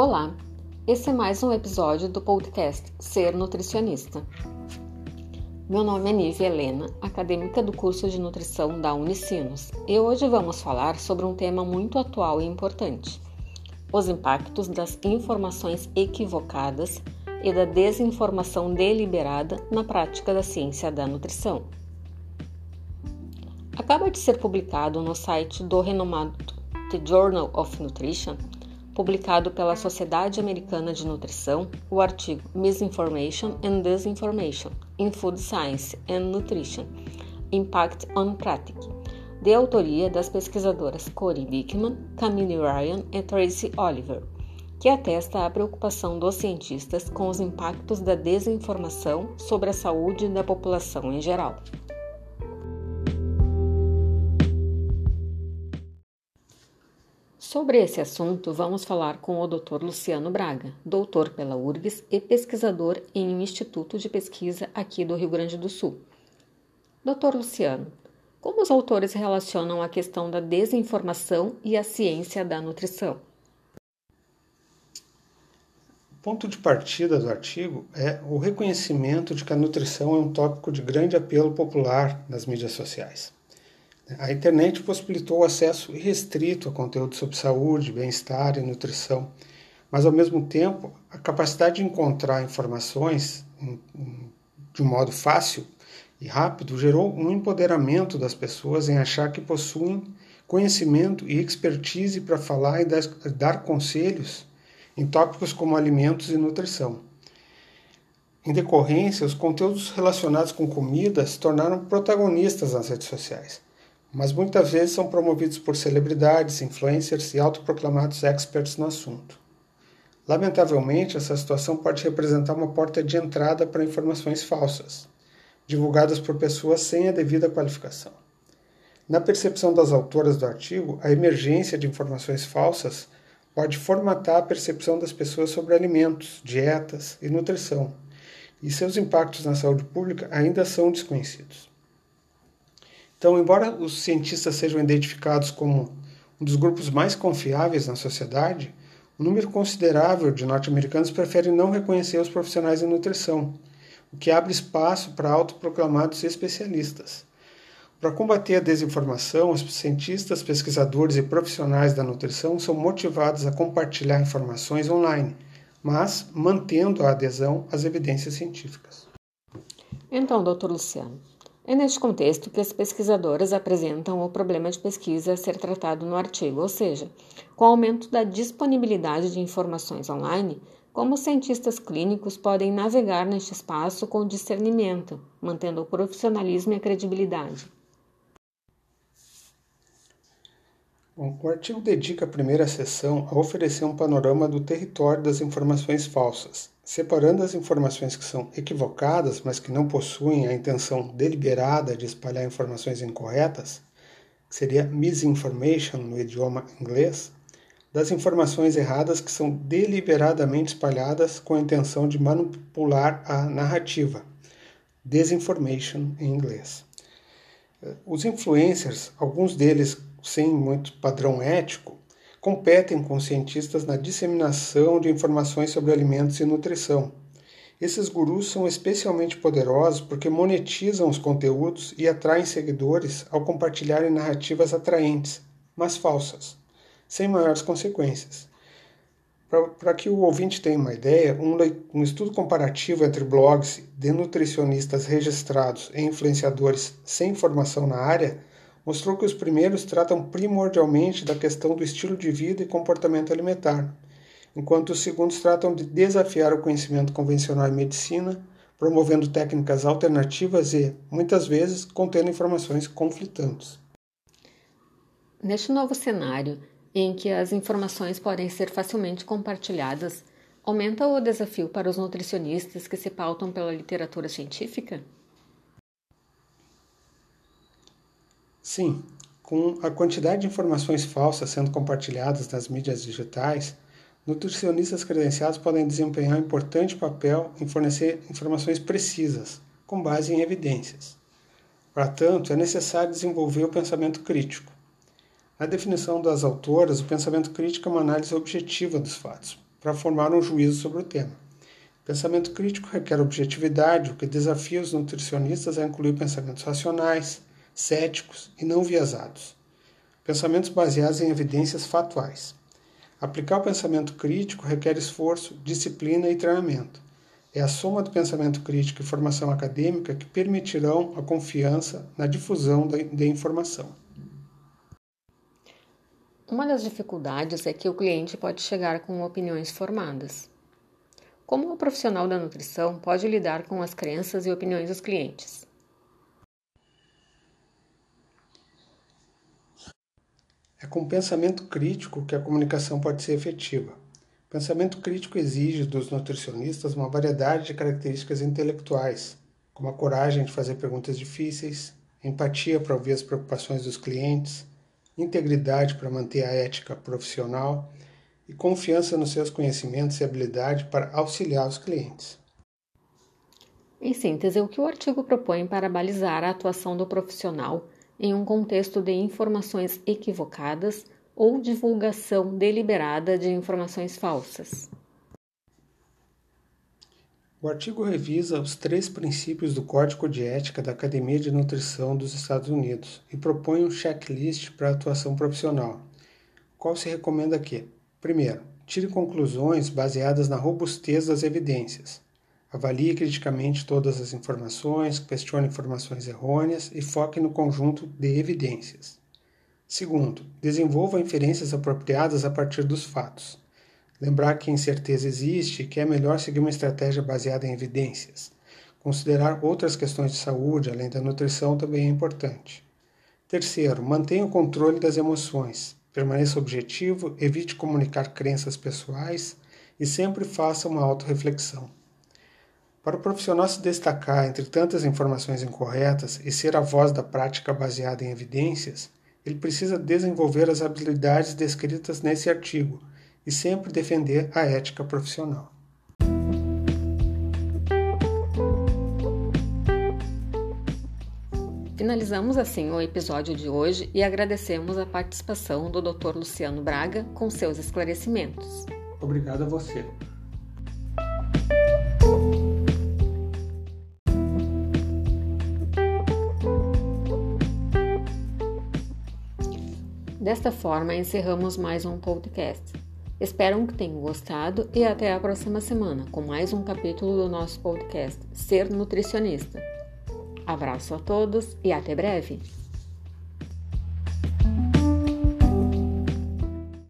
Olá, esse é mais um episódio do podcast Ser Nutricionista. Meu nome é Nívia Helena, acadêmica do curso de nutrição da Unicinos, e hoje vamos falar sobre um tema muito atual e importante: os impactos das informações equivocadas e da desinformação deliberada na prática da ciência da nutrição. Acaba de ser publicado no site do renomado The Journal of Nutrition publicado pela Sociedade Americana de Nutrição, o artigo Misinformation and Disinformation in Food Science and Nutrition Impact on Practice, de autoria das pesquisadoras Corey Dickman, Camille Ryan e Tracy Oliver, que atesta a preocupação dos cientistas com os impactos da desinformação sobre a saúde da população em geral. Sobre esse assunto, vamos falar com o Dr. Luciano Braga, doutor pela URGS e pesquisador em um instituto de pesquisa aqui do Rio Grande do Sul. Dr. Luciano, como os autores relacionam a questão da desinformação e a ciência da nutrição? O ponto de partida do artigo é o reconhecimento de que a nutrição é um tópico de grande apelo popular nas mídias sociais. A internet possibilitou o acesso irrestrito a conteúdo sobre saúde, bem-estar e nutrição, mas ao mesmo tempo a capacidade de encontrar informações de um modo fácil e rápido gerou um empoderamento das pessoas em achar que possuem conhecimento e expertise para falar e dar conselhos em tópicos como alimentos e nutrição. Em decorrência, os conteúdos relacionados com comida se tornaram protagonistas nas redes sociais mas muitas vezes são promovidos por celebridades, influencers e autoproclamados experts no assunto. Lamentavelmente, essa situação pode representar uma porta de entrada para informações falsas, divulgadas por pessoas sem a devida qualificação. Na percepção das autoras do artigo, a emergência de informações falsas pode formatar a percepção das pessoas sobre alimentos, dietas e nutrição, e seus impactos na saúde pública ainda são desconhecidos. Então, embora os cientistas sejam identificados como um dos grupos mais confiáveis na sociedade, um número considerável de norte-americanos prefere não reconhecer os profissionais em nutrição, o que abre espaço para autoproclamados especialistas. Para combater a desinformação, os cientistas, pesquisadores e profissionais da nutrição são motivados a compartilhar informações online, mas mantendo a adesão às evidências científicas. Então, doutor Luciano, é neste contexto que as pesquisadoras apresentam o problema de pesquisa a ser tratado no artigo, ou seja, com o aumento da disponibilidade de informações online, como os cientistas clínicos podem navegar neste espaço com discernimento, mantendo o profissionalismo e a credibilidade. Bom, o artigo dedica a primeira sessão a oferecer um panorama do território das informações falsas, separando as informações que são equivocadas, mas que não possuem a intenção deliberada de espalhar informações incorretas, que seria misinformation no idioma inglês, das informações erradas que são deliberadamente espalhadas com a intenção de manipular a narrativa, disinformation em inglês. Os influencers, alguns deles sem muito padrão ético, competem com cientistas na disseminação de informações sobre alimentos e nutrição. Esses gurus são especialmente poderosos porque monetizam os conteúdos e atraem seguidores ao compartilharem narrativas atraentes, mas falsas, sem maiores consequências. Para que o ouvinte tenha uma ideia, um, um estudo comparativo entre blogs de nutricionistas registrados e influenciadores sem formação na área mostrou que os primeiros tratam primordialmente da questão do estilo de vida e comportamento alimentar, enquanto os segundos tratam de desafiar o conhecimento convencional em medicina, promovendo técnicas alternativas e, muitas vezes, contendo informações conflitantes. Neste novo cenário, em que as informações podem ser facilmente compartilhadas, aumenta o desafio para os nutricionistas que se pautam pela literatura científica? Sim, com a quantidade de informações falsas sendo compartilhadas nas mídias digitais, nutricionistas credenciados podem desempenhar um importante papel em fornecer informações precisas, com base em evidências. Para tanto, é necessário desenvolver o pensamento crítico. Na definição das autoras, o pensamento crítico é uma análise objetiva dos fatos, para formar um juízo sobre o tema. Pensamento crítico requer objetividade, o que desafia os nutricionistas a incluir pensamentos racionais, céticos e não viesados. Pensamentos baseados em evidências fatuais. Aplicar o pensamento crítico requer esforço, disciplina e treinamento. É a soma do pensamento crítico e formação acadêmica que permitirão a confiança na difusão da informação. Uma das dificuldades é que o cliente pode chegar com opiniões formadas. Como o profissional da nutrição pode lidar com as crenças e opiniões dos clientes? É com pensamento crítico que a comunicação pode ser efetiva. Pensamento crítico exige dos nutricionistas uma variedade de características intelectuais, como a coragem de fazer perguntas difíceis, empatia para ouvir as preocupações dos clientes, integridade para manter a ética profissional e confiança nos seus conhecimentos e habilidade para auxiliar os clientes. Em síntese, o que o artigo propõe para balizar a atuação do profissional em um contexto de informações equivocadas ou divulgação deliberada de informações falsas. O artigo revisa os três princípios do Código de Ética da Academia de Nutrição dos Estados Unidos e propõe um checklist para a atuação profissional, qual se recomenda que, primeiro, tire conclusões baseadas na robustez das evidências. Avalie criticamente todas as informações, questione informações errôneas e foque no conjunto de evidências. Segundo, desenvolva inferências apropriadas a partir dos fatos. Lembrar que incerteza existe e que é melhor seguir uma estratégia baseada em evidências. Considerar outras questões de saúde, além da nutrição, também é importante. Terceiro, mantenha o controle das emoções. Permaneça objetivo, evite comunicar crenças pessoais e sempre faça uma autorreflexão. Para o profissional se destacar entre tantas informações incorretas e ser a voz da prática baseada em evidências, ele precisa desenvolver as habilidades descritas nesse artigo e sempre defender a ética profissional. Finalizamos assim o episódio de hoje e agradecemos a participação do Dr. Luciano Braga com seus esclarecimentos. Obrigado a você. Desta forma, encerramos mais um podcast. Espero que tenham gostado e até a próxima semana com mais um capítulo do nosso podcast Ser Nutricionista. Abraço a todos e até breve!